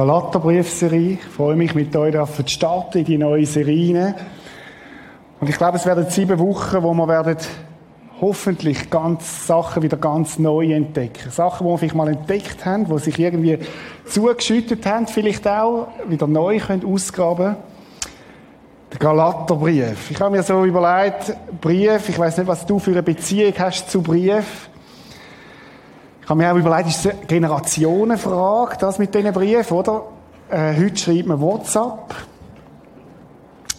Galaterbriefserie. Ich freue mich, mit euch zu starten in die neue Serie. Und ich glaube, es werden sieben Wochen, wo wir werden hoffentlich ganz Sachen wieder ganz neu entdecken. Sachen, die wir vielleicht mal entdeckt haben, die sich irgendwie zugeschüttet haben, vielleicht auch wieder neu können ausgraben Der Galaterbrief. Ich habe mir so überlegt, Brief, ich weiß nicht, was du für eine Beziehung hast zu Brief. Ich habe mir auch überlegt, ist es eine Generationenfrage, das mit diesen Briefen, oder? Äh, heute schreibt man WhatsApp.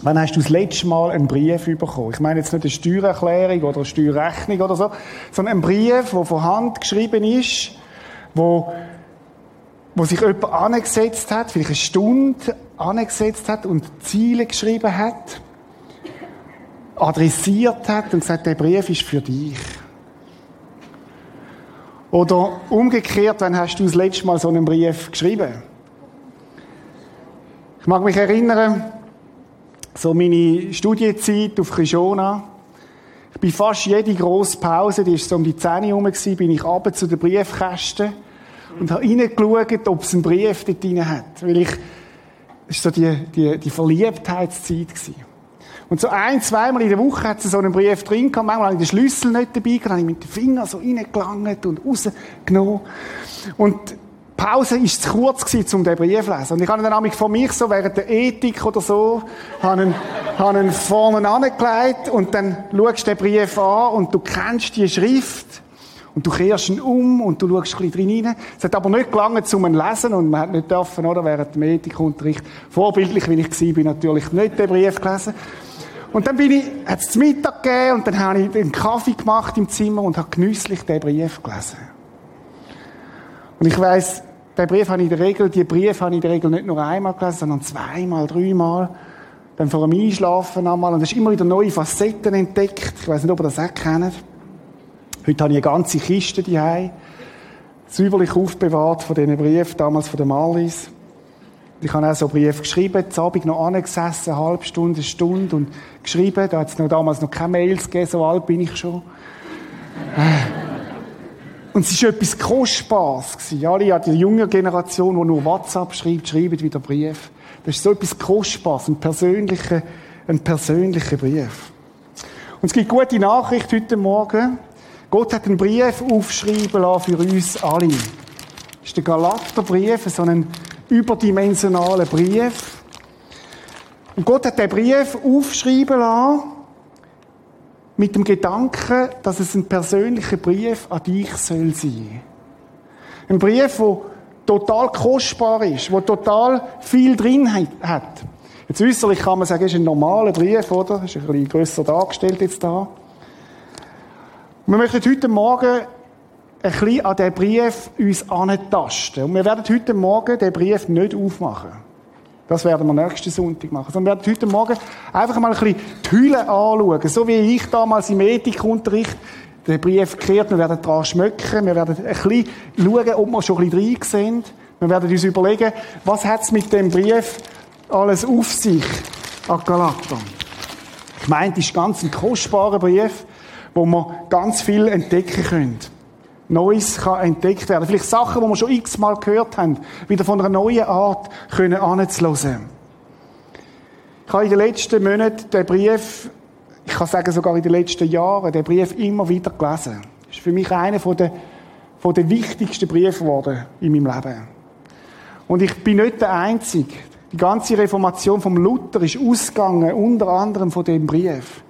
Wann hast du das letzte Mal einen Brief bekommen? Ich meine jetzt nicht eine Steuererklärung oder eine Steuerrechnung oder so, sondern einen Brief, der von Hand geschrieben ist, wo, wo sich jemand angesetzt hat, vielleicht eine Stunde angesetzt hat und Ziele geschrieben hat, adressiert hat und gesagt, der Brief ist für dich. Oder umgekehrt, wann hast du das letzte Mal so einen Brief geschrieben? Ich mag mich erinnern, so meine Studienzeit auf Krishona. Ich bin fast jede grosse Pause, die war so um die 10 Uhr herum, bin ich runter zu den Briefkästen und habe reingeschaut, ob es einen Brief dort drin hat. Weil ich, das war so die, die, die Verliebtheitszeit. Gewesen. Und so ein, zweimal in der Woche hat sie so einen Brief drin gehabt. Manchmal habe ich den Schlüssel nicht dabei gehabt, habe ich mit den Fingern so reingelangt und rausgenommen. Und Pause war zu kurz gewesen, um den Brief zu lesen. Und ich habe dann nämlich von mich so während der Ethik oder so, habe ihn, habe ihn vorne angelegt und dann schaust du den Brief an und du kennst die Schrift. Und du kehrst ihn um und du schaust ein bisschen drin rein. Es hat aber nicht gelangt, um ihn zu lesen und man hat nicht dürfen, oder, während dem Ethikunterricht, vorbildlich, wie ich war, bin natürlich nicht den Brief gelesen. Und dann bin ich, hat es Mittag gegeben und dann habe ich einen Kaffee gemacht im Zimmer und habe genüsslich den Brief gelesen. Und ich weiss, den Brief habe ich in der Regel, die Brief habe ich in der Regel nicht nur einmal gelesen, sondern zweimal, dreimal. Dann vor dem Einschlafen einmal. Und es ist immer wieder neue Facetten entdeckt. Ich weiß nicht, ob ihr das auch kennt. Heute habe ich eine ganze Kiste daheim. Säuberlich aufbewahrt von diesen Briefen, damals von der Marlies. Ich habe auch so Brief geschrieben, zu Abend noch angesessen, eine halbe Stunde, eine Stunde und geschrieben. Da hat es noch damals noch keine Mails gegeben, so alt bin ich schon. Und es war etwas Kostbares. Alle ja, die junge Generation, die nur WhatsApp schreibt, schreiben wieder Brief. Das ist so etwas Kostbares, ein persönlicher, ein persönlicher Brief. Und es gibt gute Nachricht heute Morgen. Gott hat einen Brief aufschreiben lassen für uns alle. Das ist der Galaterbrief, so ein überdimensionalen Brief. Und Gott hat den Brief aufschreiben lassen, mit dem Gedanken, dass es ein persönlicher Brief an dich soll sein. Ein Brief, der total kostbar ist, der total viel drin hat. Jetzt äußerlich kann man sagen, es ist ein normaler Brief, oder? Das ist ein bisschen grösser dargestellt jetzt da. Wir möchten heute Morgen ein bisschen an diesen Brief uns antasten. Und wir werden heute Morgen den Brief nicht aufmachen. Das werden wir nächsten Sonntag machen. Sondern wir werden heute Morgen einfach mal ein bisschen die Hülle anschauen. So wie ich damals im Ethikunterricht den Brief gekehrt. Wir werden daran schmöcken. Wir werden ein bisschen schauen, ob wir schon ein bisschen drin sind. Wir werden uns überlegen, was hat es mit dem Brief alles auf sich an Galater. Ich meine, das ist ganz ein kostbarer Brief, wo man ganz viel entdecken können. Neues kann entdeckt werden. Vielleicht Sachen, die wir schon x-mal gehört haben, wieder von einer neuen Art können anzuhören. Ich habe in den letzten Monaten den Brief, ich kann sagen sogar in den letzten Jahren, den Brief immer wieder gelesen. Das ist für mich einer der, von den wichtigsten Briefe geworden in meinem Leben. Und ich bin nicht der Einzige. Die ganze Reformation vom Luther ist ausgegangen, unter anderem von dem Brief.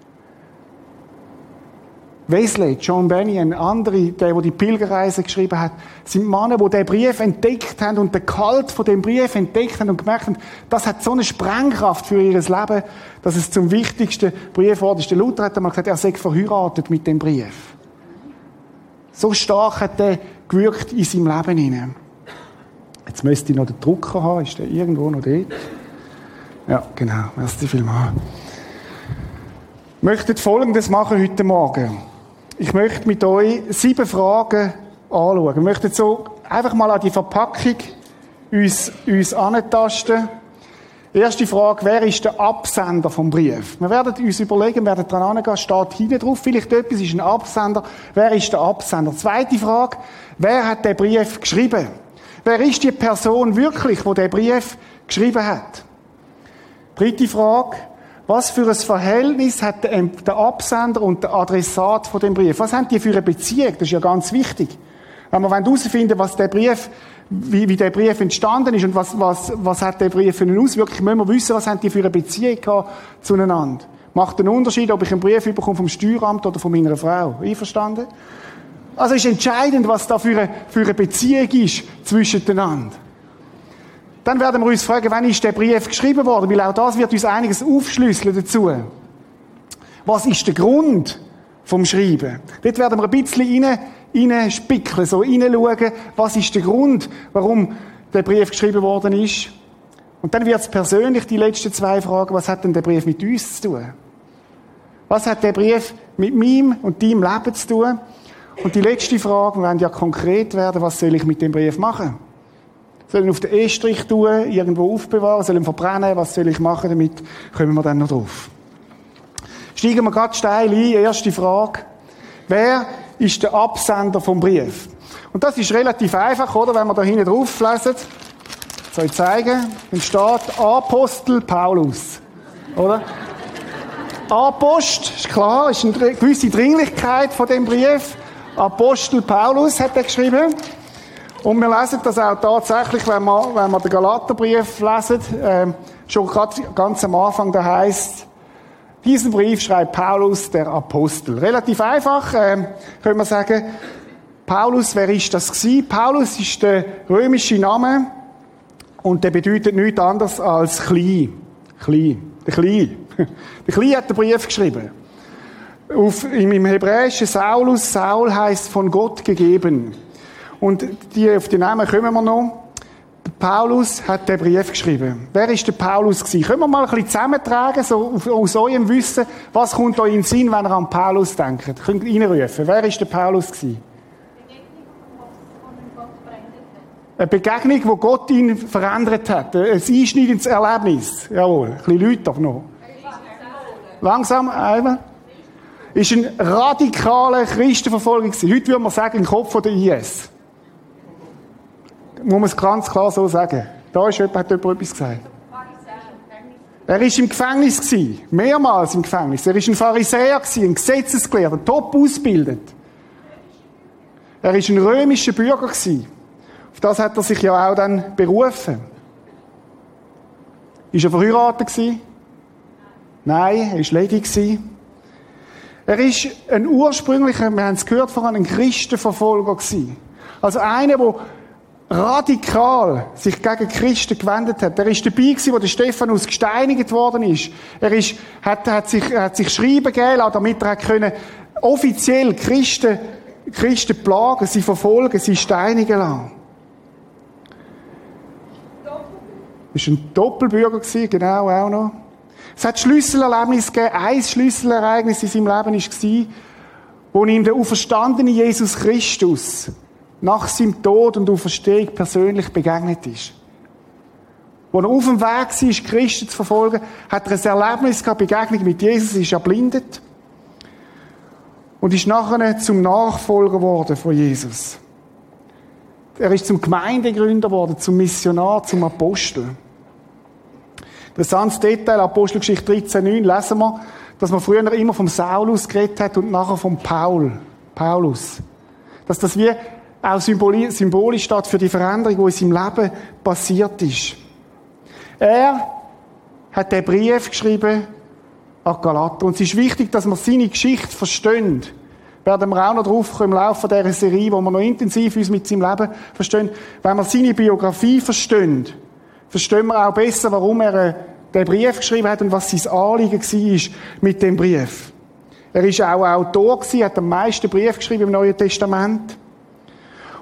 Wesley, John Bunyan, andere, der, der die Pilgerreise geschrieben hat, sind Männer, die den Brief entdeckt haben und den Kalt von dem Brief entdeckt haben und gemerkt haben, das hat so eine Sprengkraft für ihr Leben, dass es zum wichtigsten Brief ist. Der Luther hat einmal gesagt, er sei verheiratet mit dem Brief. So stark hat der gewirkt in seinem Leben hinein. Jetzt müsste ich noch den Drucker haben. Ist der irgendwo noch dort? Ja, genau. Merci vielmals. Ich möchte Folgendes machen heute Morgen. Ich möchte mit euch sieben Fragen anschauen. Wir möchten so einfach mal an die Verpackung uns, uns antasten. Erste Frage, wer ist der Absender vom Brief? Wir werden uns überlegen, werden dran angehen, steht hinten drauf, vielleicht etwas ist ein Absender. Wer ist der Absender? Zweite Frage, wer hat den Brief geschrieben? Wer ist die Person wirklich, wo der Brief geschrieben hat? Dritte Frage. Was für ein Verhältnis hat der Absender und der Adressat von dem Brief? Was haben die für eine Beziehung? Das ist ja ganz wichtig. Wenn wir herausfinden was der Brief, wie, wie der Brief entstanden ist und was, was, was hat der Brief für eine Auswirkung, müssen wir wissen, was haben die für eine Beziehung zueinander. Macht einen Unterschied, ob ich einen Brief bekomme vom Steueramt oder von meiner Frau. Einverstanden? Also ist entscheidend, was da für eine, für eine Beziehung ist zwischen einander. Dann werden wir uns fragen, wann ist der Brief geschrieben worden? Weil auch das wird uns einiges aufschlüsseln dazu. Was ist der Grund vom Schreiben? Dort werden wir ein bisschen rein, reinspickeln, so reinschauen, was ist der Grund, warum der Brief geschrieben worden ist. Und dann wird es persönlich, die letzten zwei Fragen, was hat denn der Brief mit uns zu tun? Was hat der Brief mit meinem und deinem Leben zu tun? Und die letzte Frage, wir werden ja konkret werden, was soll ich mit dem Brief machen? Soll ich auf den Estrich tun, irgendwo aufbewahren, soll ich verbrennen, was soll ich machen damit? Kommen wir dann noch drauf. Steigen wir gerade steil ein, erste Frage. Wer ist der Absender vom Brief? Und das ist relativ einfach, oder? Wenn wir da hinten drauf lesen. Soll ich zeigen? Dann steht Apostel Paulus. Oder? Apost, ist klar, ist eine gewisse Dringlichkeit von dem Brief. Apostel Paulus hat er geschrieben. Und wir lesen das auch tatsächlich, wenn wir, wenn wir den Galaterbrief lesen, äh, schon gerade ganz am Anfang, da heißt, diesen Brief schreibt Paulus, der Apostel. Relativ einfach, äh, können wir sagen, Paulus, wer ist das gewesen? Paulus ist der römische Name und der bedeutet nichts anderes als klein. Klein. Der Klein. Der Klein hat den Brief geschrieben. Auf, Im Hebräischen Saulus, Saul heißt von Gott gegeben. Und die, auf die Namen kommen wir noch. Paulus hat den Brief geschrieben. Wer ist der Paulus gewesen? Können wir mal ein bisschen zusammentragen, so aus eurem Wissen, was kommt euch in den Sinn, wenn ihr an Paulus denkt? Könnt ihr reinrufen. Wer ist der Paulus gewesen? Eine Begegnung, wo Gott ihn verändert hat. Ein einschneidendes Erlebnis. Jawohl. Ein bisschen Leute noch. Langsam, einmal ist ein radikaler Christenverfolger gewesen. Heute würde man sagen, im Kopf der IS. Muss man es ganz klar so sagen. Da ist jemand, hat jemand etwas gesagt. Er war im Gefängnis gewesen. Mehrmals im Gefängnis. Er war ein Pharisäer gewesen, ein Gesetzesgelehrter, top ausgebildet. Er war ein römischer Bürger gewesen. Auf das hat er sich ja auch dann berufen. Ist er verheiratet gewesen? Nein, er war ledig. Er ist ein ursprünglicher, wir haben es gehört vorhin, ein Christenverfolger gewesen. Also einer, der radikal sich gegen Christen gewendet hat. Er ist dabei gewesen, wo der Stephanus gesteinigt worden ist. Er ist, hat, hat sich, hat sich schreiben gegeben, damit er können, offiziell Christen, Christen plagen, sie verfolgen, sie steinigen lassen. War ein Doppelbürger gewesen, genau, auch noch. Es hat Schlüsselerlebnis gegeben. Ein Schlüsselereignis in seinem Leben war, wo ihm der auferstandene Jesus Christus nach seinem Tod und Auferstehung persönlich begegnet ist. Als er auf dem Weg war, Christen zu verfolgen, hat er ein Erlebnis gehabt, Begegnung mit Jesus, ist erblindet und ist nachher zum Nachfolger geworden von Jesus. Er ist zum Gemeindegründer geworden, zum Missionar, zum Apostel. Interessantes Detail, Apostelgeschichte 13,9 lesen wir, dass man früher immer vom Saulus geredet hat und nachher vom Paul, Paulus. Dass das wie auch symbolisch steht für die Veränderung, die in seinem Leben passiert ist. Er hat den Brief geschrieben an Galater. Und es ist wichtig, dass wir seine Geschichte verstehen. Werden wir auch noch drauf kommen im Laufe dieser Serie, wo wir noch intensiv uns mit seinem Leben verstehen. Wenn wir seine Biografie verstehen, verstehen wir auch besser, warum er äh, den Brief geschrieben hat und was sein Anliegen war mit dem Brief. Er ist auch Autor gewesen, hat am meisten Brief geschrieben im Neuen Testament.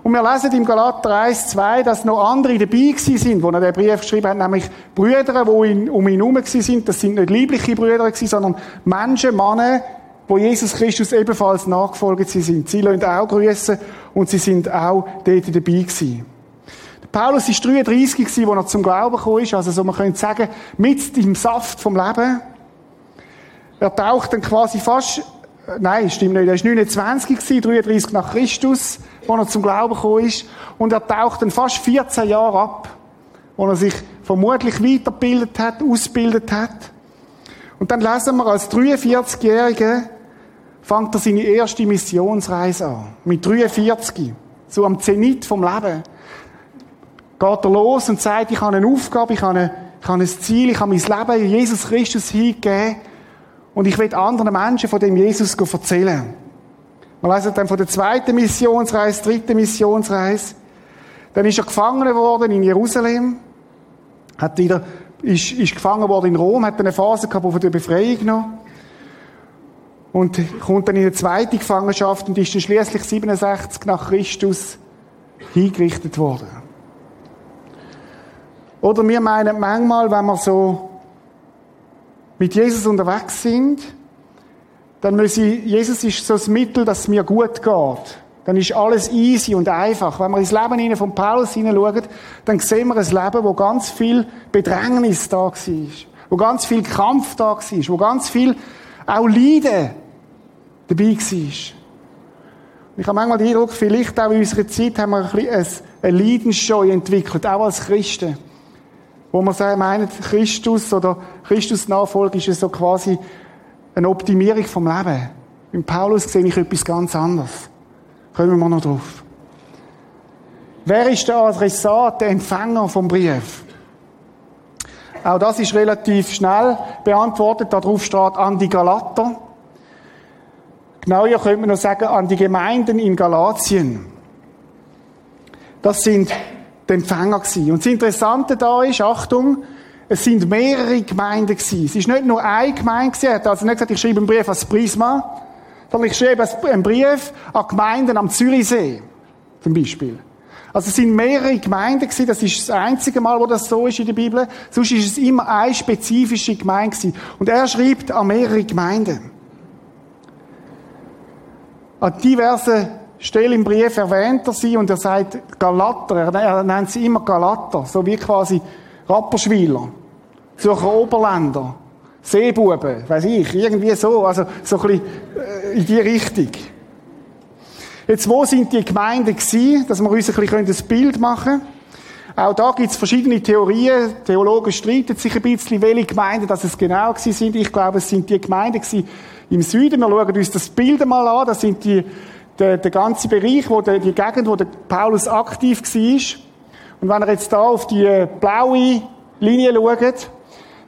Und wir lesen im Galater 1, 2, dass noch andere dabei gewesen sind, wo er den Brief geschrieben hat, nämlich Brüder, die um ihn herum sind. Das sind nicht liebliche Brüder gewesen, sondern Menschen, Männer, wo Jesus Christus ebenfalls nachgefolgt sind. Sie lassen auch grüßen und sie sind auch dort dabei gewesen. Paulus war 33 als er zum Glauben ist. Also so, man könnte sagen, mit im Saft vom Leben. Er taucht dann quasi fast nein, stimmt nicht, er war 29 gewesen, 33 nach Christus, wo er zum Glauben gekommen ist. Und er taucht dann fast 14 Jahre ab, wo er sich vermutlich weitergebildet hat, ausgebildet hat. Und dann lesen wir, als 43-Jähriger fängt er seine erste Missionsreise an. Mit 43. So am Zenit vom Leben. Geht er los und sagt, ich habe eine Aufgabe, ich habe, eine, ich habe ein Ziel, ich habe mein Leben Jesus Christus hingegeben. Und ich will anderen Menschen von dem Jesus erzählen. Wir lesen dann von der zweiten Missionsreise, dritten Missionsreise. Dann ist er gefangen worden in Jerusalem. Hat wieder, ist, ist gefangen worden in Rom, hat eine Phase gehabt, wo er die Befreiung noch. Und kommt dann in eine zweite Gefangenschaft und ist dann schließlich 67 nach Christus hingerichtet worden. Oder wir meinen manchmal, wenn wir so mit Jesus unterwegs sind, dann müssen, Jesus ist so das Mittel, dass es mir gut geht. Dann ist alles easy und einfach. Wenn wir ins Leben von Paulus hineinschauen, dann sehen wir ein Leben, wo ganz viel Bedrängnis da war. Wo ganz viel Kampf da war. Wo ganz viel auch Leiden dabei war. Ich habe manchmal den Eindruck, vielleicht auch in unserer Zeit haben wir ein bisschen eine Leidensscheu entwickelt, auch als Christen. Wo man meint, Christus oder Christus Nachfolge ist so quasi eine Optimierung vom Leben. Im Paulus sehe ich etwas ganz anderes. Kommen wir noch drauf. Wer ist der Adressat, der Empfänger vom Brief? Auch das ist relativ schnell beantwortet. Darauf steht an die Galater. Genauer könnte man noch sagen, an die Gemeinden in Galatien. Das sind die Empfänger gewesen. Und das Interessante da ist, Achtung, es sind mehrere Gemeinden gewesen. Es ist nicht nur eine Gemeinde gewesen. Er hat also nicht gesagt, ich schreibe einen Brief als Prisma, sondern ich schreibe einen Brief an Gemeinden am Zürichsee. Zum Beispiel. Also es sind mehrere Gemeinden gewesen. Das ist das einzige Mal, wo das so ist in der Bibel. Sonst ist es immer eine spezifische Gemeinde gewesen. Und er schreibt an mehrere Gemeinden. An diverse Stellen im Brief erwähnt er sie und er sagt Galater. Er nennt sie immer Galater. So wie quasi Rapperschwiler. Zürcher Oberländer, Seebuben, weiß ich, irgendwie so, also so ein bisschen äh, in die Richtung. Jetzt, wo sind die Gemeinden gewesen, dass wir uns ein bisschen ein Bild machen können? Auch da gibt es verschiedene Theorien. Theologen streiten sich ein bisschen, welche Gemeinden das es genau gewesen sind. Ich glaube, es sind die Gemeinden gewesen im Süden. Wir schauen uns das Bild mal an. Das sind die, der, der ganze Bereich, wo der, die Gegend, wo der Paulus aktiv war. Und wenn er jetzt da auf die blaue Linie schaut,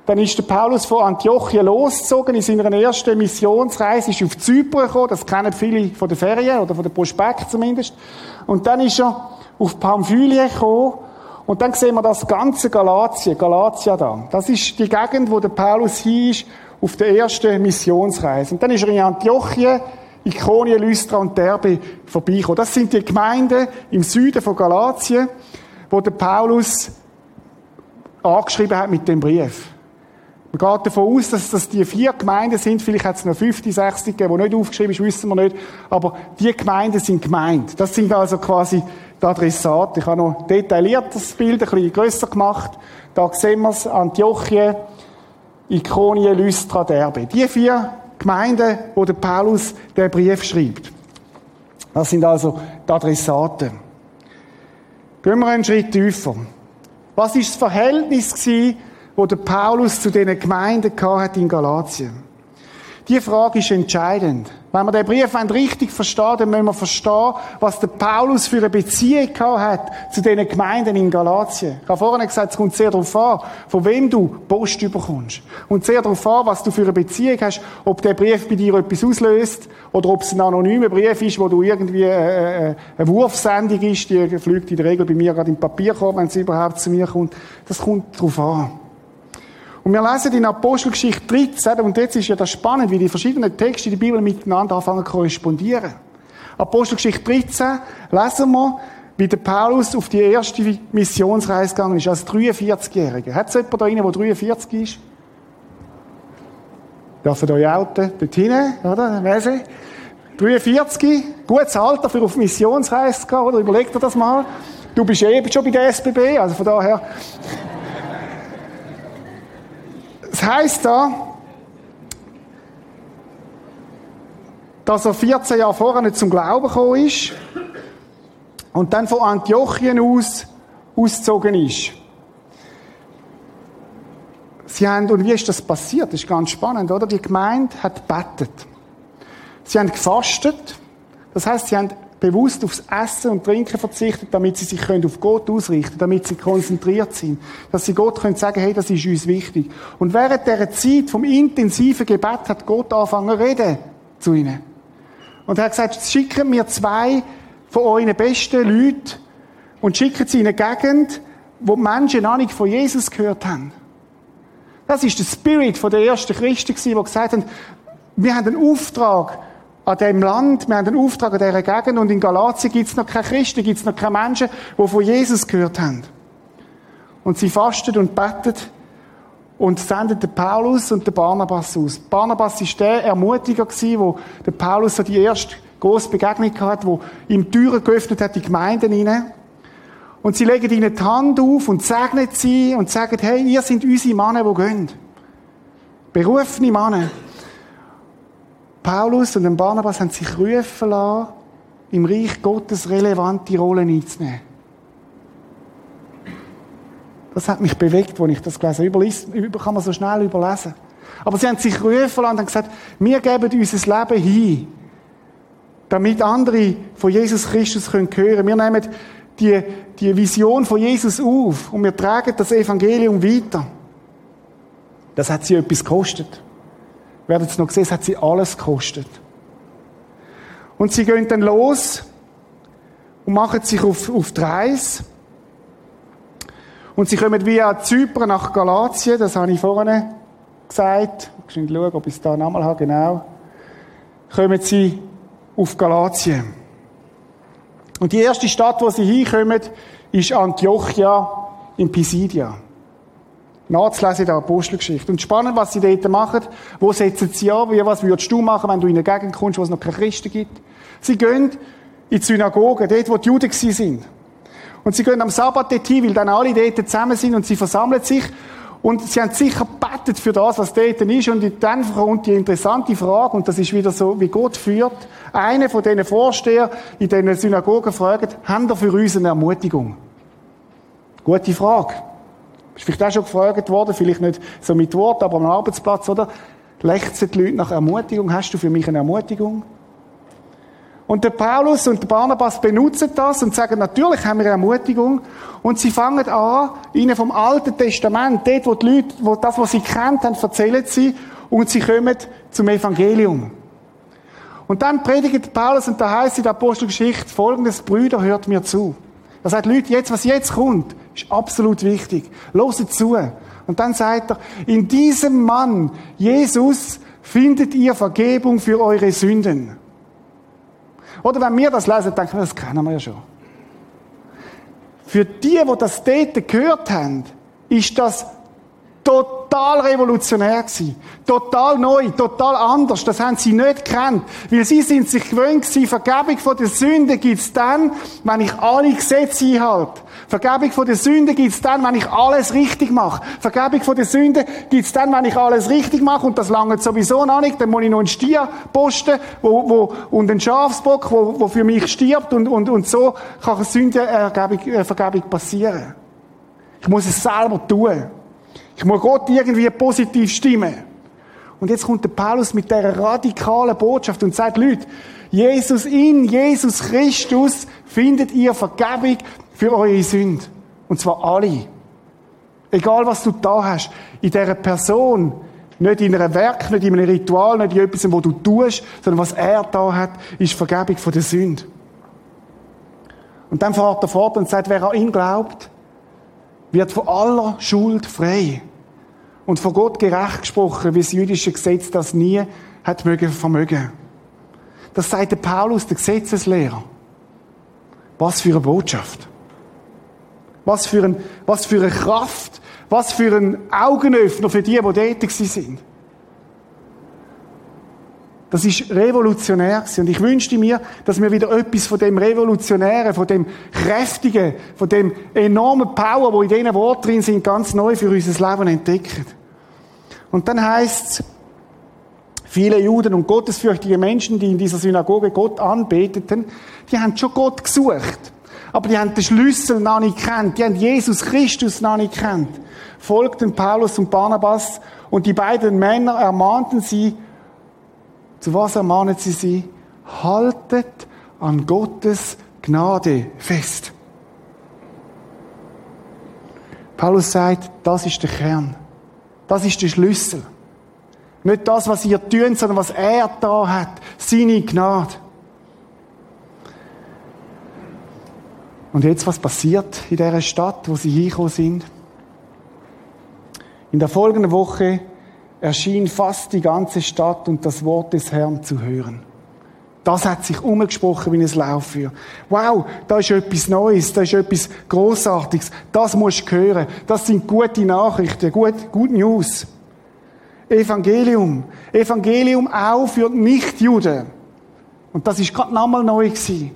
dann ist der Paulus von Antiochia losgezogen in seiner ersten Missionsreise, ist auf Zypern gekommen, das kennen viele von der Ferien oder von der Prospekt zumindest. Und dann ist er auf Pamphylia gekommen und dann sehen wir das ganze Galatien, Galatia da. Das ist die Gegend, wo der Paulus hier ist, auf der ersten Missionsreise. Und dann ist er in Antiochia, Ikonien, Lystra und Derbe vorbeigekommen. Das sind die Gemeinden im Süden von Galatien, wo der Paulus angeschrieben hat mit dem Brief. Man geht davon aus, dass das die vier Gemeinden sind. Vielleicht hat es noch 50, 60 gegeben, die nicht aufgeschrieben ist, wissen wir nicht. Aber die Gemeinden sind gemeint. Das sind also quasi die Adressaten. Ich habe noch detailliert das Bild ein bisschen grösser gemacht. Da sehen wir es. Antiochien, Ikonien, Lystra, Derbe. Die vier Gemeinden, wo der Paulus den Brief schreibt. Das sind also die Adressaten. Gehen wir einen Schritt tiefer. Was ist das Verhältnis gewesen wo der Paulus zu den Gemeinden hat in Galatien. Die Frage ist entscheidend. Wenn wir den Brief richtig verstehen, dann müssen wir verstehen, was der Paulus für eine Beziehung hat zu den Gemeinden in Galatien. Ich habe vorhin gesagt, es kommt sehr darauf an, von wem du Post bekommst. Und sehr darauf an, was du für eine Beziehung hast, ob der Brief bei dir etwas auslöst oder ob es ein anonymer Brief ist, wo du irgendwie äh, äh, eine Wurfsendung ist, die fliegt in der Regel bei mir gerade im Papierkorb, wenn sie überhaupt zu mir kommt. Das kommt darauf an. Und wir lesen in Apostelgeschichte 13, und jetzt ist ja das spannend, wie die verschiedenen Texte in der Bibel miteinander anfangen zu korrespondieren. Apostelgeschichte 13 lesen wir, wie der Paulus auf die erste Missionsreise gegangen ist, als 43-Jähriger. Hat es jemand da rein, der 43 ist? Dürfen euch outen, dort hinten, oder? Wer 43, gutes Alter für auf Missionsreise zu gehen, oder? Überleg dir das mal. Du bist eben schon bei der SBB, also von daher. Heißt da, dass er 14 Jahre vorher nicht zum Glauben gekommen ist und dann von Antiochien aus ausgezogen ist. Sie haben, und wie ist das passiert? Das ist ganz spannend, oder? Die Gemeinde hat bettet. Sie haben gefastet. Das heißt, sie haben bewusst aufs Essen und Trinken verzichtet, damit sie sich auf Gott ausrichten können, damit sie konzentriert sind, dass sie Gott können sagen, hey, das ist uns wichtig. Und während dieser Zeit vom intensiven Gebet hat Gott angefangen zu reden zu ihnen. Und er hat gesagt, schickt mir zwei von euren besten Leuten und schickt sie in eine Gegend, wo die Menschen noch nicht von Jesus gehört haben. Das ist der Spirit der ersten Christen, die gesagt haben, wir haben einen Auftrag, an dem Land, wir haben einen Auftrag an dieser Gegend und in Galatien gibt es noch keine Christen, gibt es noch keine Menschen, die von Jesus gehört haben. Und sie fastet und betet und sendet den Paulus und den Barnabas aus. Barnabas war der Ermutiger wo der Paulus so die erste große Begegnung hat, wo ihm Türen geöffnet hat, die Gemeinden hinein. Und sie legen ihnen die Hand auf und segnen sie und sagen, hey, ihr sind unsere Männer, die gehen. Berufene Männer. Paulus und Barnabas haben sich rufen lassen, im Reich Gottes relevante Rollen einzunehmen. Das hat mich bewegt, als ich das gelesen habe. Kann man so schnell überlesen. Aber sie haben sich rufen lassen und gesagt, wir geben unser Leben hin, damit andere von Jesus Christus hören können. Wir nehmen die, die Vision von Jesus auf und wir tragen das Evangelium weiter. Das hat sie etwas gekostet werdet es noch sehen, es hat sie alles gekostet. Und sie gehen dann los und machen sich auf, auf die Reise. Und sie kommen via Zypern nach Galatien, das habe ich vorhin gesagt. Ich muss schauen, ob ich es da nochmal habe, genau. Kommen sie auf Galatien. Und die erste Stadt, wo sie hinkommen, ist Antiochia in Pisidia nachzulesen in der Apostelgeschichte. Und spannend, was sie dort machen. Wo setzen sie an? Wie, was würdest du machen, wenn du in eine Gegend kommst, wo es noch keine Christen gibt? Sie gehen in die Synagoge, dort, wo die Juden sind. Und sie gehen am Sabbat dort hin, weil dann alle dort zusammen sind und sie versammeln sich. Und sie haben sicher bettet für das, was dort ist. Und dann kommt die interessante Frage, und das ist wieder so, wie Gott führt. Einer von diesen Vorsteher in diesen Synagogen fragt, haben wir für uns eine Ermutigung? Gute Frage. Ist vielleicht auch schon gefragt worden, vielleicht nicht so mit Wort, aber am Arbeitsplatz, oder? Lechzen die Leute nach Ermutigung? Hast du für mich eine Ermutigung? Und der Paulus und der Barnabas benutzen das und sagen, natürlich haben wir eine Ermutigung. Und sie fangen an, ihnen vom Alten Testament, dort, wo die Leute, wo das, was sie kennt haben, erzählen sie, und sie kommen zum Evangelium. Und dann predigt Paulus, und da heißt in der Apostelgeschichte folgendes, Brüder, hört mir zu. Er sagt, Leute, jetzt, was jetzt kommt, ist absolut wichtig. Loset zu. Und dann sagt er, in diesem Mann, Jesus, findet ihr Vergebung für eure Sünden. Oder wenn wir das lesen, denken wir, das kennen wir ja schon. Für die, die das dort gehört haben, ist das total revolutionär gewesen. Total neu, total anders. Das haben sie nicht gekannt. Weil sie sind sich gewöhnt gewesen, Vergebung von der Sünde gibt's dann, wenn ich alle Gesetze einhalte. Vergebung von der Sünde gibt's dann, wenn ich alles richtig mache. Vergebung von der Sünde gibt's dann, wenn ich alles richtig mache. Und das lange sowieso noch nicht. Dann muss ich noch einen Stier posten, wo, wo, und einen Schafsbock, wo, wo für mich stirbt. Und, und, und so kann eine Sündenvergebung äh, Vergebung passieren. Ich muss es selber tun. Ich muss Gott irgendwie positiv stimmen. Und jetzt kommt der Paulus mit der radikalen Botschaft und sagt, Leute, Jesus, in Jesus Christus findet ihr Vergebung für eure Sünden. Und zwar alle. Egal was du da hast, in dieser Person, nicht in einem Werk, nicht in einem Ritual, nicht in etwas, was du tust, sondern was er da hat, ist Vergebung von der Sünde. Und dann fährt er fort und sagt, wer an ihn glaubt, wird von aller Schuld frei und vor Gott gerecht gesprochen, wie das jüdische Gesetz das nie hat mögen vermögen. Das sagt der Paulus, der Gesetzeslehrer. Was für eine Botschaft. Was für, ein, was für eine Kraft. Was für ein Augenöffner für die, die tätig sind. Das ist revolutionär und ich wünschte mir, dass wir wieder etwas von dem Revolutionären, von dem Kräftigen, von dem enormen Power, wo in diesen Worten drin sind, ganz neu für unser Leben entdecken. Und dann heißt Viele Juden und gottesfürchtige Menschen, die in dieser Synagoge Gott anbeteten, die haben schon Gott gesucht. Aber die haben den Schlüssel noch nicht kennt. Die haben Jesus Christus noch nicht kennt. Folgten Paulus und Barnabas und die beiden Männer ermahnten sie, zu was ermahnen sie sie? Haltet an Gottes Gnade fest. Paulus sagt, das ist der Kern. Das ist der Schlüssel. Nicht das, was ihr tun, sondern was er da hat. Seine Gnade. Und jetzt, was passiert in dieser Stadt, wo sie hingekommen sind? In der folgenden Woche erschien fast die ganze Stadt und das Wort des Herrn zu hören. Das hat sich umgesprochen wie ein Lauffeuer. Wow, da ist etwas Neues, da ist etwas Großartiges. Das musst du hören. Das sind gute Nachrichten, gut, gut News. Evangelium. Evangelium auch für Nichtjuden. Und das ist gerade nochmal neu gewesen.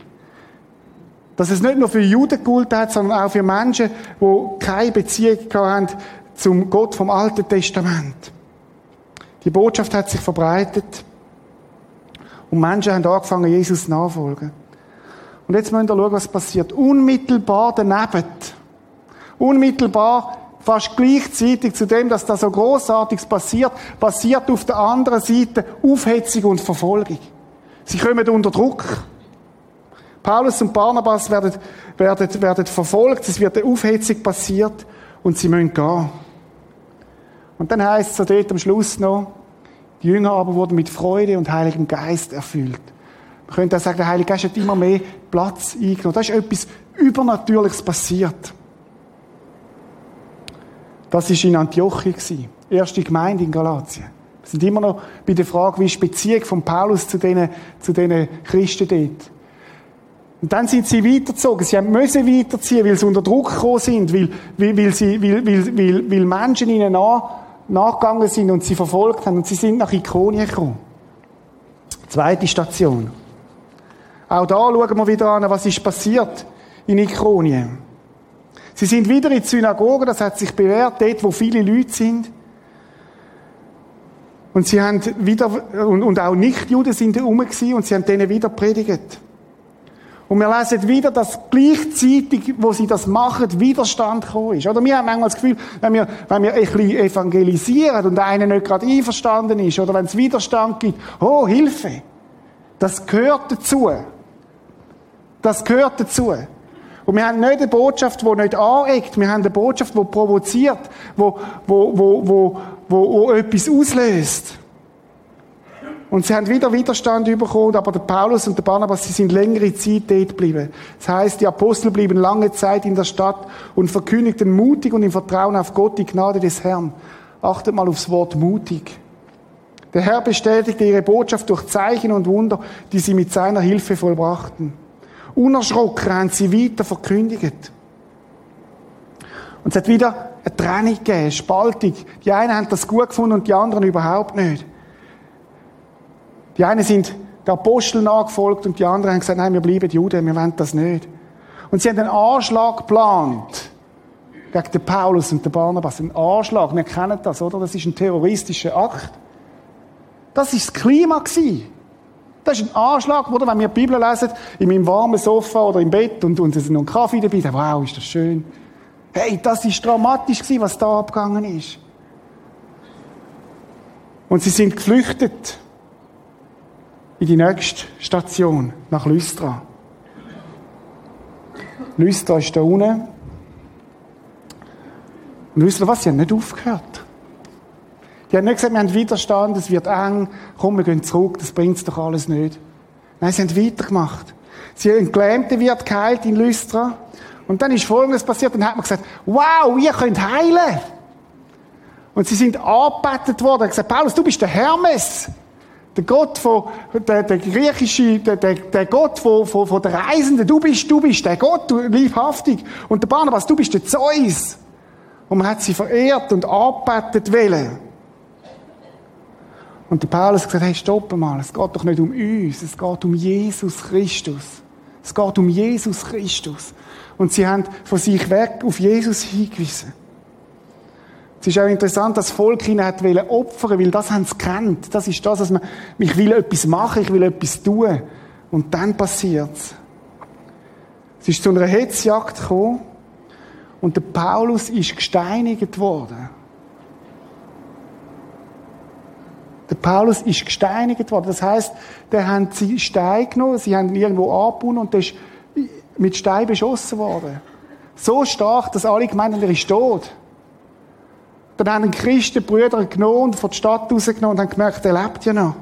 Dass es nicht nur für Juden gilt hat, sondern auch für Menschen, die keine Beziehung haben zum Gott vom Alten Testament. Die Botschaft hat sich verbreitet. Und Menschen haben angefangen, Jesus nachfolgen. Und jetzt müssen wir schauen, was passiert. Unmittelbar daneben, unmittelbar, fast gleichzeitig zu dem, dass da so Großartiges passiert, passiert auf der anderen Seite Aufhetzung und Verfolgung. Sie kommen unter Druck. Paulus und Barnabas werden, werden, werden verfolgt, es wird eine Aufhetzung passiert und sie müssen gehen. Und dann heißt es so dort am Schluss noch, die Jünger aber wurden mit Freude und Heiligem Geist erfüllt. Man könnte auch sagen, der Heilige Geist hat immer mehr Platz eingenommen. Da ist etwas Übernatürliches passiert. Das war in Antiochia, erste Gemeinde in Galatien. Wir sind immer noch bei der Frage, wie ist die Beziehung von Paulus zu diesen, zu diesen Christen dort. Und dann sind sie weitergezogen. Sie müssen weiterziehen, weil sie unter Druck gekommen sind, weil, weil, weil, sie, weil, weil, weil, weil Menschen ihnen nach, nachgegangen sind und sie verfolgt haben. Und sie sind nach Ikonien gekommen. Zweite Station. Auch da schauen wir wieder an, was ist passiert in Ikonien. Sie sind wieder in die Synagoge, das hat sich bewährt, dort, wo viele Leute sind. Und sie haben wieder, und, und auch Nichtjuden sind herum gewesen, und sie haben denen wieder predigt. Und wir lesen wieder, dass gleichzeitig, wo sie das machen, Widerstand gekommen ist. Oder wir haben manchmal das Gefühl, wenn wir, wenn wir ein bisschen evangelisieren und einer nicht gerade einverstanden ist, oder wenn es Widerstand gibt, oh, Hilfe. Das gehört dazu. Das gehört dazu. Und wir haben nicht eine Botschaft, die nicht aneckt. Wir haben eine Botschaft, die provoziert, die, wo, wo, wo, wo, wo etwas auslöst. Und sie haben wieder Widerstand bekommen, aber der Paulus und der Barnabas, sie sind längere Zeit dort geblieben. Das heißt, die Apostel blieben lange Zeit in der Stadt und verkündigten mutig und im Vertrauen auf Gott die Gnade des Herrn. Achtet mal aufs Wort mutig. Der Herr bestätigte ihre Botschaft durch Zeichen und Wunder, die sie mit seiner Hilfe vollbrachten. Unerschrocken haben sie weiter verkündigt. Und es hat wieder eine Trennung gegeben, Spaltung. Die einen haben das gut gefunden und die anderen überhaupt nicht. Die einen sind der Apostel nachgefolgt und die anderen haben gesagt, nein, wir bleiben Juden, wir wollen das nicht. Und sie haben einen Anschlag geplant gegen den Paulus und den Barnabas. Ein Anschlag, wir kennen das, oder? Das ist ein terroristischer Akt. Das ist das Klima gewesen. Das ist ein Anschlag, oder? Wenn wir die Bibel lesen, in meinem warmen Sofa oder im Bett und, und es noch ein Kaffee dabei, dann, wow, ist das schön. Hey, das ist dramatisch gewesen, was da abgegangen ist. Und sie sind geflüchtet in die nächste Station, nach Lystra. Lystra ist da unten. Und ihr was? Sie haben nicht aufgehört. Die haben nicht gesagt, wir haben Widerstand, es wird eng, komm, wir gehen zurück, das bringt doch alles nicht. Nein, sie haben weitergemacht. Sie haben Gelähmte wird geheilt in Lystra. Und dann ist Folgendes passiert, dann hat man gesagt, wow, ihr könnt heilen. Und sie sind angebetet worden, er hat gesagt, Paulus, du bist der Hermes. Der Gott von, der, der griechische, der, der, der Gott von, von, von der Reisenden, du bist, du bist der Gott, du, liebhaftig. Und der Barnabas, du bist der Zeus. Und man hat sie verehrt und angebetet wollen. Und der Paulus hat gesagt, hey, stopp mal, es geht doch nicht um uns, es geht um Jesus Christus. Es geht um Jesus Christus. Und sie haben von sich weg auf Jesus hingewiesen. Es ist auch interessant, dass das Volk ihnen hat opfern weil das haben sie kennt. Das ist das, dass man, ich will etwas machen, ich will etwas tun. Und dann passiert's. Es ist zu einer Hetzjagd gekommen und der Paulus ist gesteinigt worden. Der Paulus ist gesteinigt worden. Das heißt, der haben sie Stein genommen, sie haben ihn irgendwo angebunden und der ist mit Stein beschossen worden. So stark, dass alle gemeint haben, er ist tot. Dann haben Christen Brüder genommen und von der Stadt rausgenommen und haben gemerkt, er lebt ja noch.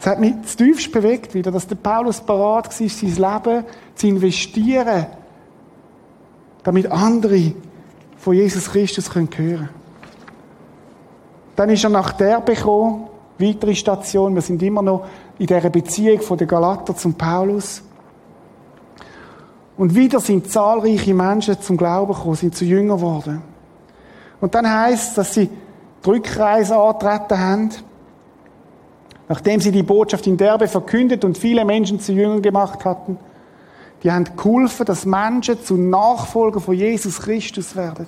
Es hat mich zutiefst bewegt wieder, dass der Paulus bereit war, sein Leben zu investieren, damit andere von Jesus Christus hören können. Dann ist er nach der gekommen, weitere Station. Wir sind immer noch in dieser Beziehung von der Galater zum Paulus. Und wieder sind zahlreiche Menschen zum Glauben gekommen, sind zu Jünger geworden. Und dann heißt dass sie die Rückreise antreten haben, nachdem sie die Botschaft in Derbe verkündet und viele Menschen zu Jüngern gemacht hatten. Die haben geholfen, dass Menschen zu Nachfolger von Jesus Christus werden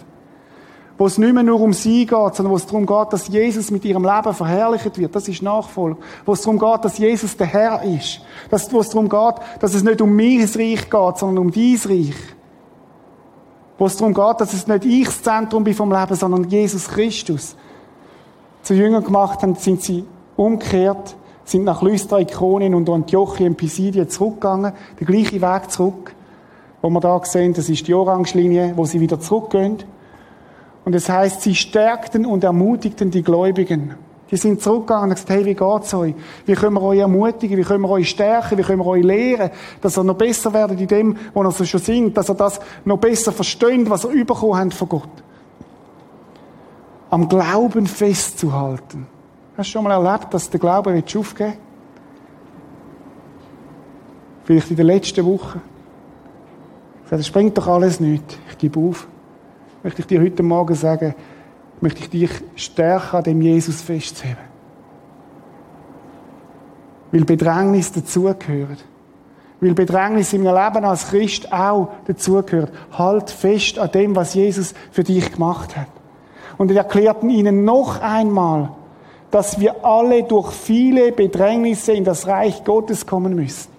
wo es nicht mehr nur um sie geht, sondern wo es darum geht, dass Jesus mit ihrem Leben verherrlicht wird. Das ist Nachfolge. Wo es darum geht, dass Jesus der Herr ist. Wo es darum geht, dass es nicht um mein Reich geht, sondern um dein Reich. Wo es darum geht, dass es nicht ich das Zentrum bin vom Leben, sondern Jesus Christus. Zu Jüngern gemacht haben, sind sie umgekehrt, sind nach Lystra, Ikonien und Antiochien, Pisidien zurückgegangen, den gleichen Weg zurück. Wo wir da sehen, das ist die Orange-Linie, wo sie wieder zurückgehen. Und es heißt, sie stärkten und ermutigten die Gläubigen. Die sind zurückgegangen und gesagt, hey, wie geht's euch? Wie können wir euch ermutigen? Wie können wir euch stärken? Wie können wir euch lehren? Dass ihr noch besser werdet in dem, was ihr schon singt. Dass ihr das noch besser versteht, was ihr bekommen habt von Gott. Am Glauben festzuhalten. Hast du schon mal erlebt, dass der Glaube nicht aufgeben Vielleicht in der letzten Woche. Das bringt doch alles nicht. Ich gebe auf möchte ich dir heute Morgen sagen, möchte ich dich stärker an dem Jesus festzuheben. Weil Bedrängnis dazugehört. Weil Bedrängnis meinem Leben als Christ auch dazugehört. Halt fest an dem, was Jesus für dich gemacht hat. Und er erklärten ihnen noch einmal, dass wir alle durch viele Bedrängnisse in das Reich Gottes kommen müssen.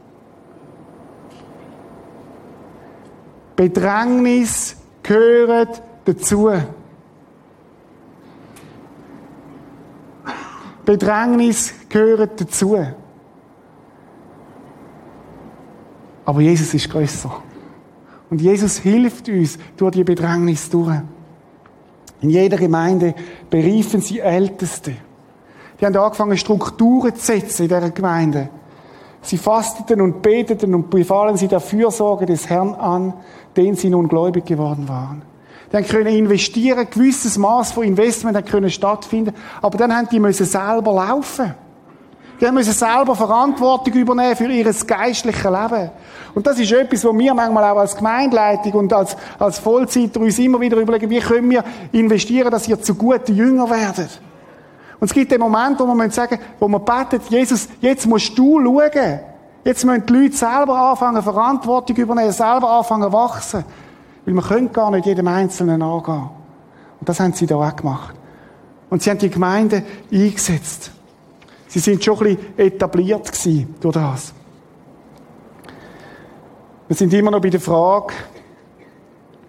Bedrängnis gehört dazu. Bedrängnis gehört dazu. Aber Jesus ist größer. Und Jesus hilft uns durch die Bedrängnis durch. In jeder Gemeinde beriefen sie Älteste. Die haben angefangen, Strukturen zu setzen in dieser Gemeinde. Sie fasteten und beteten und befahlen sie der Fürsorge des Herrn an, den sie nun gläubig geworden waren. Die haben können investieren, ein gewisses Maß von Investment hat können stattfinden, aber dann haben die müssen selber laufen. Die müssen selber Verantwortung übernehmen für ihr geistliches Leben. Und das ist etwas, wo wir manchmal auch als Gemeindeleitung und als, als Vollzeiter uns immer wieder überlegen, wie können wir investieren, dass ihr zu guten Jünger werdet. Und es gibt den Moment, wo wir sagen, wo wir beten, Jesus, jetzt musst du schauen. Jetzt müssen die Leute selber anfangen, Verantwortung übernehmen, selber anfangen, wachsen. Weil wir können gar nicht jedem Einzelnen angehen. Und das haben sie da auch gemacht. Und sie haben die Gemeinde eingesetzt. Sie sind schon ein bisschen etabliert gewesen durch das. Wir sind immer noch bei der Frage,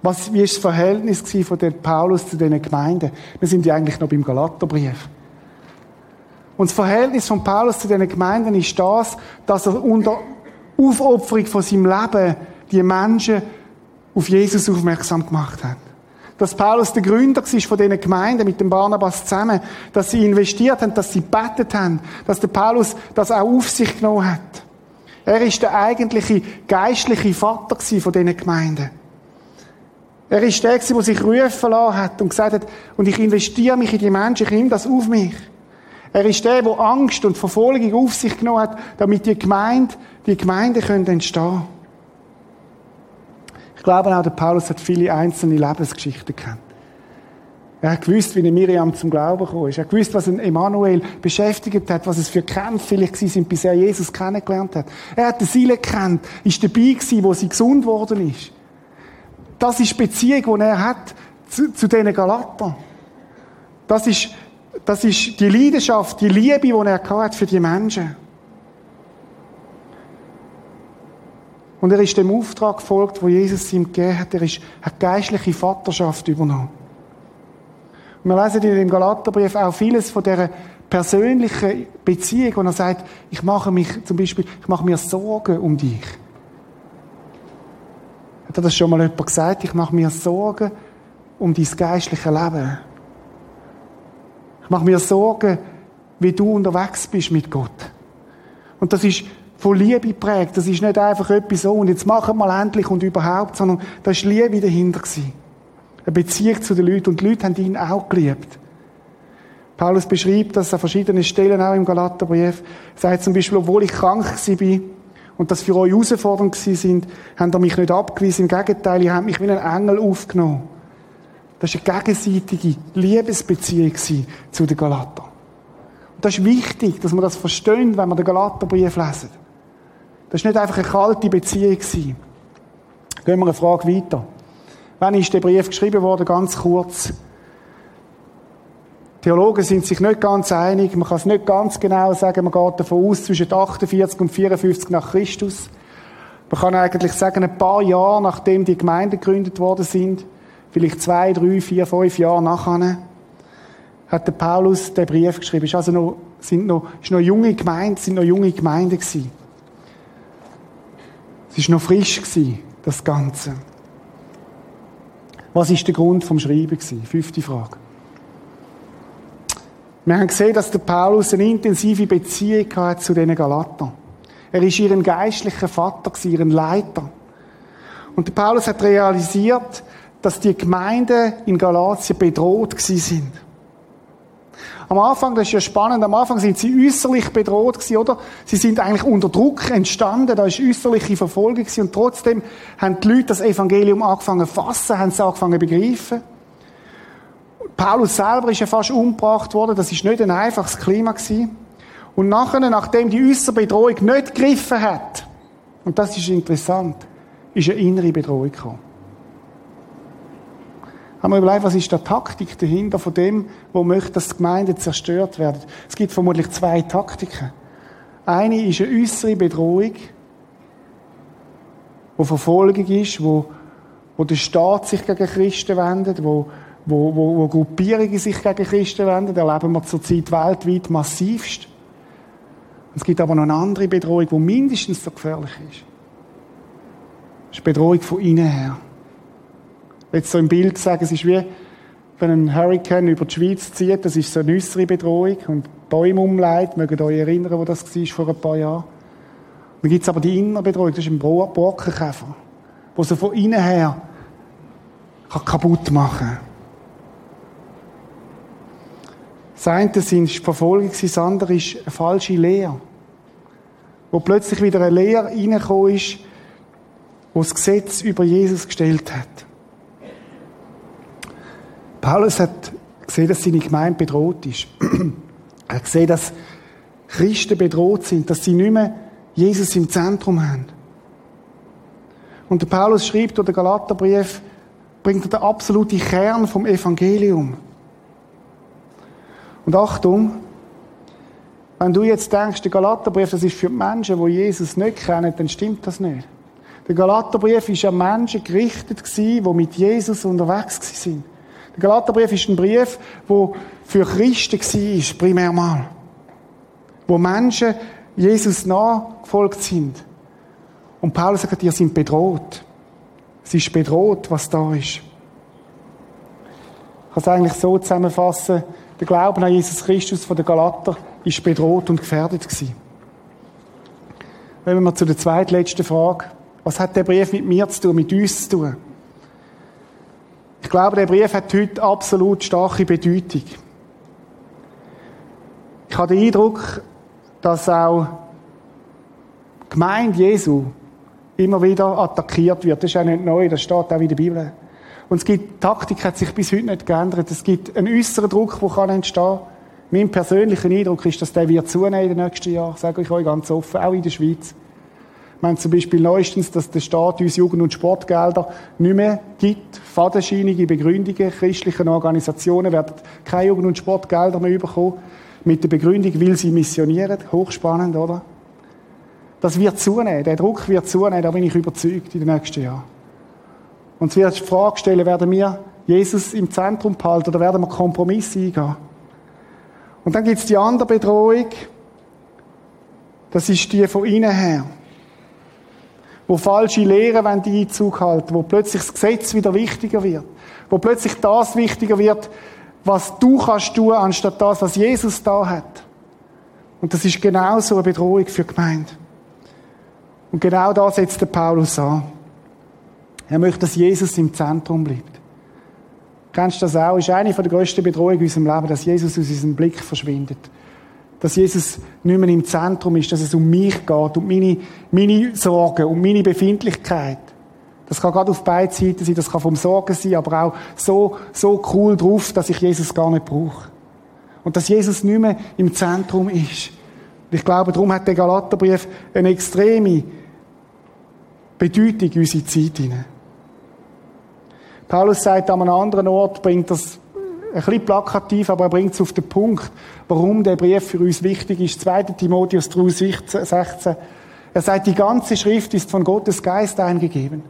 was, wie ist das Verhältnis von der Paulus zu den Gemeinden? Wir sind ja eigentlich noch beim Galaterbrief. Und das Verhältnis von Paulus zu den Gemeinden ist das, dass er unter Aufopferung von seinem Leben die Menschen auf Jesus aufmerksam gemacht hat. Dass Paulus der Gründer war von diesen Gemeinden mit dem Barnabas zusammen, dass sie investiert haben, dass sie betet haben, dass der Paulus das auch auf sich genommen hat. Er ist der eigentliche geistliche Vater von diesen Gemeinden. Er ist der, der sich rufen lassen hat und gesagt hat, und ich investiere mich in die Menschen, ich nehme das auf mich. Er ist der, der Angst und Verfolgung auf sich genommen hat, damit die Gemeinde, die Gemeinde entstehen können glaube auch, der Paulus hat viele einzelne Lebensgeschichten gekannt. Er hat gewusst, wie eine Miriam zum Glauben gekommen ist. Er hat gewusst, was ein Emanuel beschäftigt hat, was es für Kämpfe vielleicht sind, bis er Jesus kennengelernt hat. Er hat die Seele gekannt, ist dabei gewesen, wo sie gesund worden ist. Das ist die Beziehung, die er hat zu, zu diesen Galatern. Das ist, das ist die Leidenschaft, die Liebe, die er hat für die Menschen. Und er ist dem Auftrag gefolgt, wo Jesus ihm gegeben hat. Er ist, hat geistliche Vaterschaft übernommen. Und wir lesen in dem Galaterbrief auch vieles von dieser persönlichen Beziehung, wo er sagt, ich mache mich zum Beispiel, ich mache mir Sorgen um dich. Hat er das schon mal jemand gesagt? Ich mache mir Sorgen um dein geistliche Leben. Ich mache mir Sorgen, wie du unterwegs bist mit Gott. Und das ist von Liebe prägt. Das ist nicht einfach etwas so, und jetzt machen wir endlich und überhaupt, sondern da ist Liebe dahinter gewesen. Eine Beziehung zu den Leuten. Und die Leute haben ihn auch geliebt. Paulus beschreibt das an verschiedenen Stellen, auch im Galaterbrief. Er sagt zum Beispiel, obwohl ich krank war und das für euch herausfordernd sind, haben ihr mich nicht abgewiesen. Im Gegenteil, ihr habt mich wie ein Engel aufgenommen. Das war eine gegenseitige Liebesbeziehung zu den Galatern. Und das ist wichtig, dass man das versteht, wenn man den Galaterbrief lesen. Das war nicht einfach eine kalte Beziehung. Gehen wir eine Frage weiter. Wann ist der Brief geschrieben worden? Ganz kurz. Theologen sind sich nicht ganz einig. Man kann es nicht ganz genau sagen. Man geht davon aus, zwischen 48 und 54 nach Christus. Man kann eigentlich sagen, ein paar Jahre nachdem die Gemeinden gegründet worden sind, vielleicht zwei, drei, vier, fünf Jahre nachher, hat der Paulus den Brief geschrieben. Es also noch, sind noch, ist noch junge Gemeinden, sind noch junge Gemeinden gewesen. Es war noch frisch das Ganze. Was ist der Grund vom Schreiben gewesen? Fünfte Frage. Wir haben gesehen, dass der Paulus eine intensive Beziehung hat zu diesen Galatern. Er ist ihren geistlichen Vater, ihren Leiter. Und der Paulus hat realisiert, dass die Gemeinden in Galatien bedroht sind. Am Anfang, das ist ja spannend, am Anfang sind sie äußerlich bedroht gewesen, oder? Sie sind eigentlich unter Druck entstanden, da ist äußerliche Verfolgung gewesen, und trotzdem haben die Leute das Evangelium angefangen zu fassen, haben es angefangen zu begreifen. Paulus selber ist ja fast umgebracht worden, das ist nicht ein einfaches Klima gewesen. Und nachher, nachdem die äußere Bedrohung nicht gegriffen hat, und das ist interessant, ist eine innere Bedrohung gekommen haben wir überlegt, was ist die Taktik dahinter von dem, wo möchte, dass die Gemeinden zerstört werden. Es gibt vermutlich zwei Taktiken. Eine ist eine äußere Bedrohung, wo Verfolgung ist, wo, wo der Staat sich gegen Christen wendet, wo, wo, wo, wo Gruppierungen sich gegen Christen wenden. Erleben wir zurzeit weltweit massivst. Es gibt aber noch eine andere Bedrohung, die mindestens so gefährlich ist. Das ist die Bedrohung von innen her jetzt so im Bild sagen, es ist wie, wenn ein Hurricane über die Schweiz zieht, das ist so eine äußere Bedrohung und Bäume umleitet, mögt euch erinnern, wo das war vor ein paar Jahren. Dann gibt es aber die innere Bedrohung, das ist ein Borkenkäfer, der so von innen her kann kaputt machen kann. Das eine sind Verfolgung, das andere ist eine falsche Lehre. Wo plötzlich wieder eine Lehre reingekommen ist, die das Gesetz über Jesus gestellt hat. Paulus hat gesehen, dass seine Gemeinde bedroht ist. er hat gesehen, dass Christen bedroht sind, dass sie nicht mehr Jesus im Zentrum haben. Und der Paulus schreibt den Galaterbrief, bringt den absoluten Kern vom Evangelium. Und Achtung, wenn du jetzt denkst, der Galaterbrief, das ist für die Menschen, die Jesus nicht kennen, dann stimmt das nicht. Der Galaterbrief ist an Menschen gerichtet die mit Jesus unterwegs sind. Der Galaterbrief ist ein Brief, der für Christen war, primär mal. Wo Menschen Jesus nachgefolgt sind. Und Paulus sagt, ihr seid bedroht. Es ist bedroht, was da ist. Ich kann es eigentlich so zusammenfassen. Der Glauben an Jesus Christus von der Galater ist bedroht und gefährdet gewesen. Wenn wir zu der zweitletzten Frage. Was hat der Brief mit mir zu tun, mit uns zu tun? Ich glaube, der Brief hat heute absolut starke Bedeutung. Ich habe den Eindruck, dass auch die Gemeinde Jesu immer wieder attackiert wird. Das ist auch nicht neu, das steht auch in der Bibel. Und es gibt, die Taktik hat sich bis heute nicht geändert. Es gibt einen äußeren Druck, der kann entstehen. Mein persönlicher Eindruck ist, dass der wird zunehmen in den nächsten Jahren. Sage ich euch ganz offen, auch in der Schweiz. Wir haben zum Beispiel neuestens, dass der Staat uns Jugend- und Sportgelder nicht mehr gibt. Fadenscheinige Begründungen christlichen Organisationen werden keine Jugend- und Sportgelder mehr bekommen. Mit der Begründung, weil sie missionieren. Hochspannend, oder? Das wird zunehmen. Der Druck wird zunehmen, da bin ich überzeugt in den nächsten Jahren. Und es wird die Frage stellen, werden wir Jesus im Zentrum behalten oder werden wir Kompromisse eingehen? Und dann gibt es die andere Bedrohung. Das ist die von innen her wo falsche Lehren wenn die Einzug halten, wo plötzlich das Gesetz wieder wichtiger wird, wo plötzlich das wichtiger wird, was du kannst tun, anstatt das, was Jesus da hat. Und das ist genau so eine Bedrohung für die Gemeinde. Und genau da setzt der Paulus an. Er möchte, dass Jesus im Zentrum bleibt. Kennst du das auch? Ist eine der grössten Bedrohungen in unserem Leben, dass Jesus aus unserem Blick verschwindet dass Jesus nicht mehr im Zentrum ist, dass es um mich geht, um meine, meine Sorgen, um meine Befindlichkeit. Das kann gerade auf beiden Seiten sein, das kann vom Sorgen sein, aber auch so, so cool drauf, dass ich Jesus gar nicht brauche. Und dass Jesus nicht mehr im Zentrum ist. ich glaube, darum hat der Galaterbrief eine extreme Bedeutung in unsere Zeit hinein. Paulus sagt an einem anderen Ort, bringt das ein bisschen plakativ, aber er bringt es auf den Punkt, warum der Brief für uns wichtig ist. 2. Timotheus 3, 16. Er sagt, die ganze Schrift ist von Gottes Geist eingegeben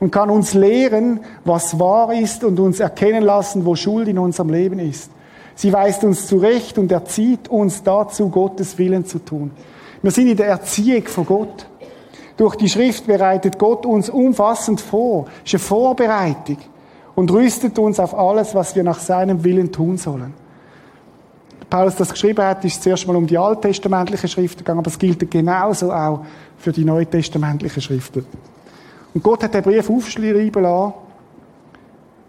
und kann uns lehren, was wahr ist und uns erkennen lassen, wo Schuld in unserem Leben ist. Sie weist uns zurecht und erzieht uns dazu, Gottes Willen zu tun. Wir sind in der Erziehung von Gott. Durch die Schrift bereitet Gott uns umfassend vor. Das ist eine Vorbereitung und rüstet uns auf alles, was wir nach seinem Willen tun sollen. Paulus das geschrieben hat, ist zuerst mal um die alttestamentlichen Schriften gegangen, aber es gilt genauso auch für die neutestamentlichen Schriften. Und Gott hat den Brief aufschreiben lassen,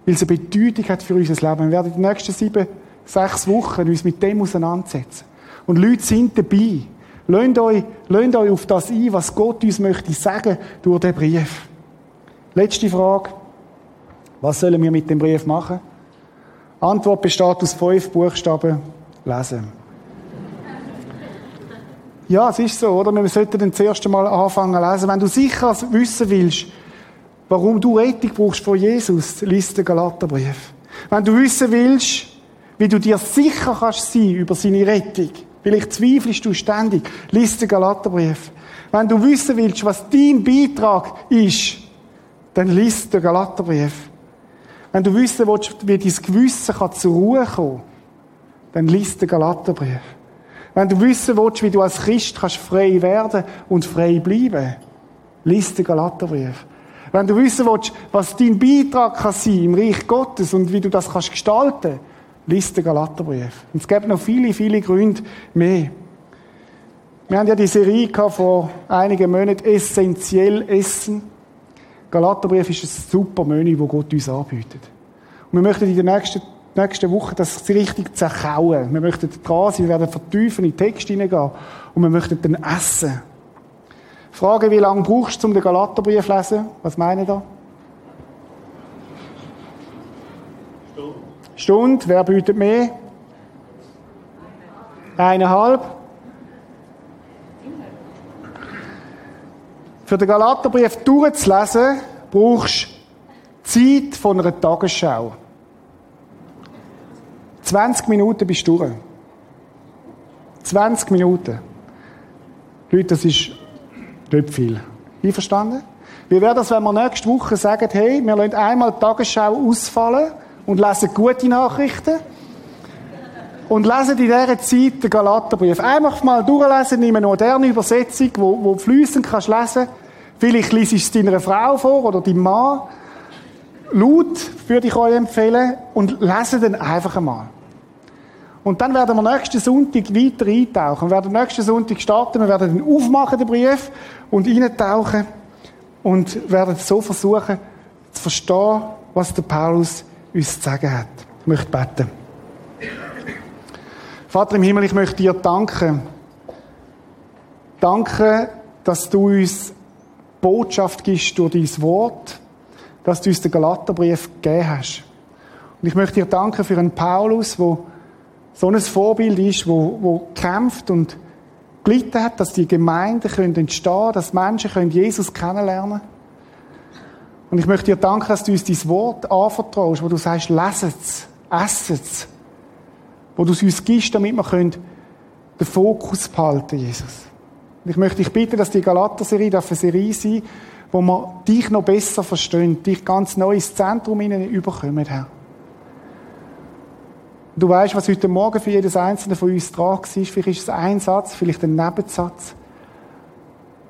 weil es eine Bedeutung hat für unser Leben. Wir werden in den nächsten sieben, sechs Wochen uns mit dem auseinandersetzen. Und Leute sind dabei. Lasst euch, lasst euch auf das ein, was Gott uns möchte sagen durch den Brief. Letzte Frage. Was sollen wir mit dem Brief machen? Antwort besteht aus fünf Buchstaben. Lesen. Ja, es ist so, oder? Wir sollten dann zuerst einmal anfangen zu lesen. Wenn du sicher wissen willst, warum du Rettung brauchst von Jesus, liest den Galaterbrief. Wenn du wissen willst, wie du dir sicher kannst sein über seine Rettung, vielleicht zweifelst du ständig, liest den Galaterbrief. Wenn du wissen willst, was dein Beitrag ist, dann liest den Galaterbrief. Wenn du wissen willst, wie dein Gewissen kann zur Ruhe kommen dann liest den Galaterbrief. Wenn du wissen willst, wie du als Christ kannst frei werden und frei bleiben, liest den Galaterbrief. Wenn du wissen willst, was dein Beitrag kann sein im Reich Gottes und wie du das kannst gestalten, liest den Galaterbrief. Und es gibt noch viele, viele Gründe mehr. Wir haben ja die Serie vor einigen Monaten, essentiell Essen. Galaterbrief ist ein super Menü, das Gott uns anbietet. Und wir möchten in den nächsten, nächsten Wochen das richtig zerkauen. Wir möchten dran sein, wir werden vertiefen in den Text hineingehen und wir möchten dann essen. Frage, wie lange brauchst du, um den Galaterbrief zu lesen? Was meinen da? Stunde. Stunde. Wer bietet mehr? Eineinhalb. Für den Galaterbrief durchzulesen, brauchst du Zeit von einer Tagesschau. 20 Minuten bist du durch. 20 Minuten. Leute, das ist nicht viel. Einverstanden? Wie wäre das, wenn wir nächste Woche sagen, hey, wir lassen einmal die Tagesschau ausfallen und lesen gute Nachrichten? und lesen in dieser Zeit den Galaterbrief. Einfach mal durchlesen in einer modernen Übersetzung, wo, wo fließend kannst lesen. Vielleicht liest es deiner Frau vor oder deinem Mann. Laut würde ich euch empfehlen und lesen dann einfach einmal. Und dann werden wir nächsten Sonntag weiter eintauchen. Wir werden nächsten Sonntag starten, wir werden dann aufmachen, den Brief, und eintauchen und werden so versuchen zu verstehen, was der Paulus uns zu sagen hat. Ich möchte beten. Vater im Himmel, ich möchte dir danken. Danke, dass du uns Botschaft gibst durch dein Wort, dass du uns den Galaterbrief gegeben hast. Und ich möchte dir danken für einen Paulus, wo so ein Vorbild ist, wo, wo kämpft und gelitten hat, dass die Gemeinden können entstehen, dass Menschen können Jesus kennenlernen. Und ich möchte dir danken, dass du uns dein Wort anvertraust, wo du sagst, leset's, esset's, wo du es uns gibst, damit wir können den Fokus behalten, Jesus. Ich möchte dich bitten, dass die Galater-Serie eine Serie sein wo wir dich noch besser verstehen, dich ganz neu ins Zentrum überkommen, Herr. Du weißt, was heute Morgen für jedes einzelne von uns dran war. Vielleicht ist es ein Satz, vielleicht ein Nebensatz.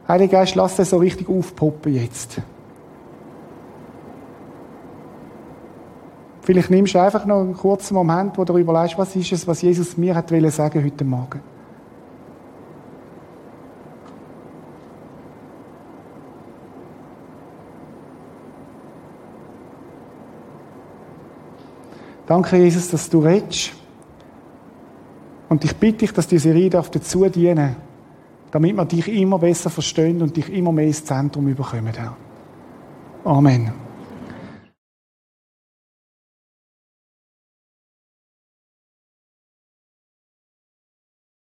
Heiliger Geist, lass den so richtig aufpoppen jetzt. Vielleicht nimmst du einfach noch einen kurzen Moment, wo du überlegst, was ist es, was Jesus mir hat sagen heute Morgen. Danke, Jesus, dass du redest. Und ich bitte dich, dass diese Serie dazu dienen damit wir dich immer besser verstehen und dich immer mehr ins Zentrum überkommen. Amen.